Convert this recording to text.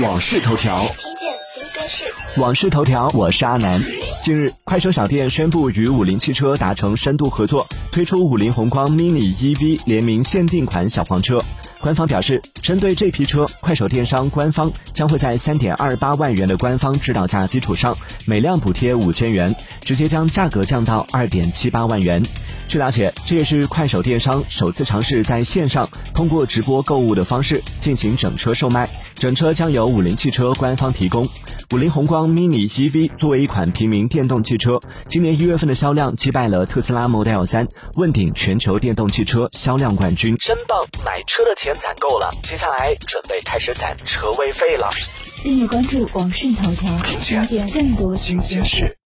往事头条，听见新鲜事。往事头条，我是阿南。近日，快手小店宣布与五菱汽车达成深度合作，推出五菱宏光 mini EV 联名限定款小黄车。官方表示，针对这批车，快手电商官方将会在三点二八万元的官方指导价基础上，每辆补贴五千元，直接将价格降到二点七八万元。据了解，这也是快手电商首次尝试在线上通过直播购物的方式进行整车售卖，整车将由五菱汽车官方提供。五菱宏光 mini EV 作为一款平民电动汽车，今年一月份的销量击败了特斯拉 Model 3，问鼎全球电动汽车销量冠军。真棒！买车的钱攒够了，接下来准备开始攒车位费了。订阅关注网讯头条，了解更多新鲜事。